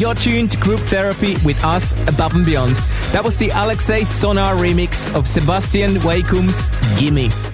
You're tuned to Group Therapy with us above and beyond. That was the Alexei Sonar remix of Sebastian Weikum's Gimme.